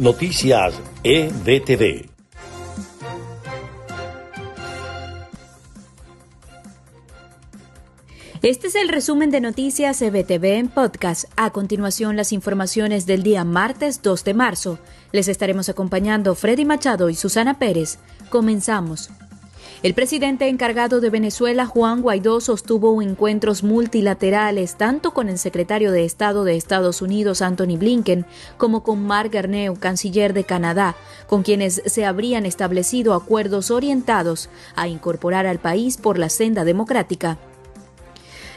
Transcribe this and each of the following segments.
Noticias EBTV. Este es el resumen de Noticias EBTV en podcast. A continuación, las informaciones del día martes 2 de marzo. Les estaremos acompañando Freddy Machado y Susana Pérez. Comenzamos. El presidente encargado de Venezuela, Juan Guaidó, sostuvo encuentros multilaterales tanto con el secretario de Estado de Estados Unidos, Anthony Blinken, como con Mark Garneau, canciller de Canadá, con quienes se habrían establecido acuerdos orientados a incorporar al país por la senda democrática.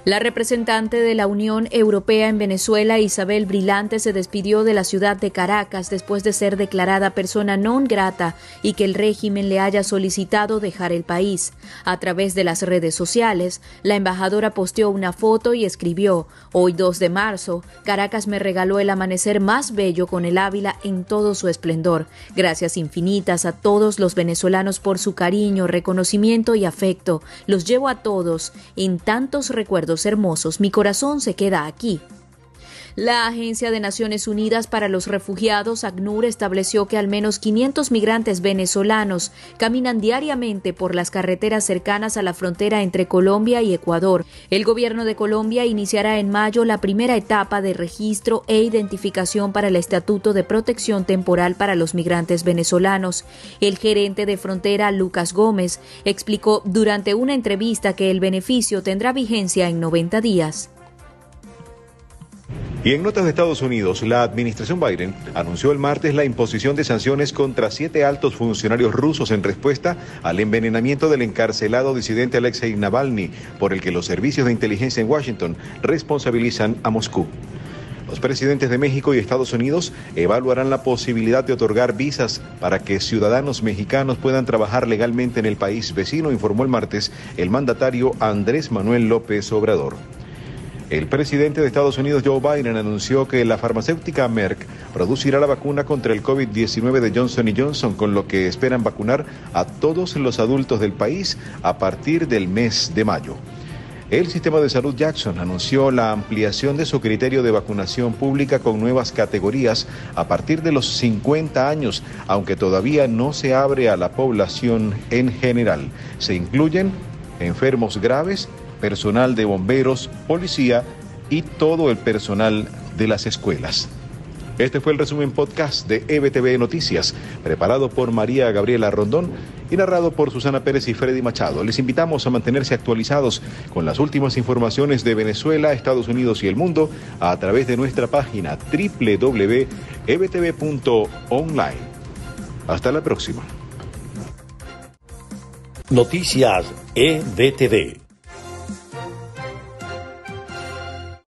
La representante de la Unión Europea en Venezuela, Isabel Brilante, se despidió de la ciudad de Caracas después de ser declarada persona non grata y que el régimen le haya solicitado dejar el país. A través de las redes sociales, la embajadora posteó una foto y escribió: Hoy 2 de marzo, Caracas me regaló el amanecer más bello con el Ávila en todo su esplendor. Gracias infinitas a todos los venezolanos por su cariño, reconocimiento y afecto. Los llevo a todos en tantos recuerdos hermosos, mi corazón se queda aquí. La Agencia de Naciones Unidas para los Refugiados, ACNUR, estableció que al menos 500 migrantes venezolanos caminan diariamente por las carreteras cercanas a la frontera entre Colombia y Ecuador. El gobierno de Colombia iniciará en mayo la primera etapa de registro e identificación para el Estatuto de Protección Temporal para los Migrantes Venezolanos. El gerente de frontera, Lucas Gómez, explicó durante una entrevista que el beneficio tendrá vigencia en 90 días. Y en notas de Estados Unidos, la administración Biden anunció el martes la imposición de sanciones contra siete altos funcionarios rusos en respuesta al envenenamiento del encarcelado disidente Alexei Navalny, por el que los servicios de inteligencia en Washington responsabilizan a Moscú. Los presidentes de México y Estados Unidos evaluarán la posibilidad de otorgar visas para que ciudadanos mexicanos puedan trabajar legalmente en el país vecino, informó el martes el mandatario Andrés Manuel López Obrador. El presidente de Estados Unidos, Joe Biden, anunció que la farmacéutica Merck producirá la vacuna contra el COVID-19 de Johnson Johnson, con lo que esperan vacunar a todos los adultos del país a partir del mes de mayo. El sistema de salud Jackson anunció la ampliación de su criterio de vacunación pública con nuevas categorías a partir de los 50 años, aunque todavía no se abre a la población en general. Se incluyen enfermos graves, personal de bomberos, policía y todo el personal de las escuelas. Este fue el resumen podcast de EBTV Noticias, preparado por María Gabriela Rondón y narrado por Susana Pérez y Freddy Machado. Les invitamos a mantenerse actualizados con las últimas informaciones de Venezuela, Estados Unidos y el mundo a través de nuestra página www.ebtv.online. Hasta la próxima. Noticias EBTV.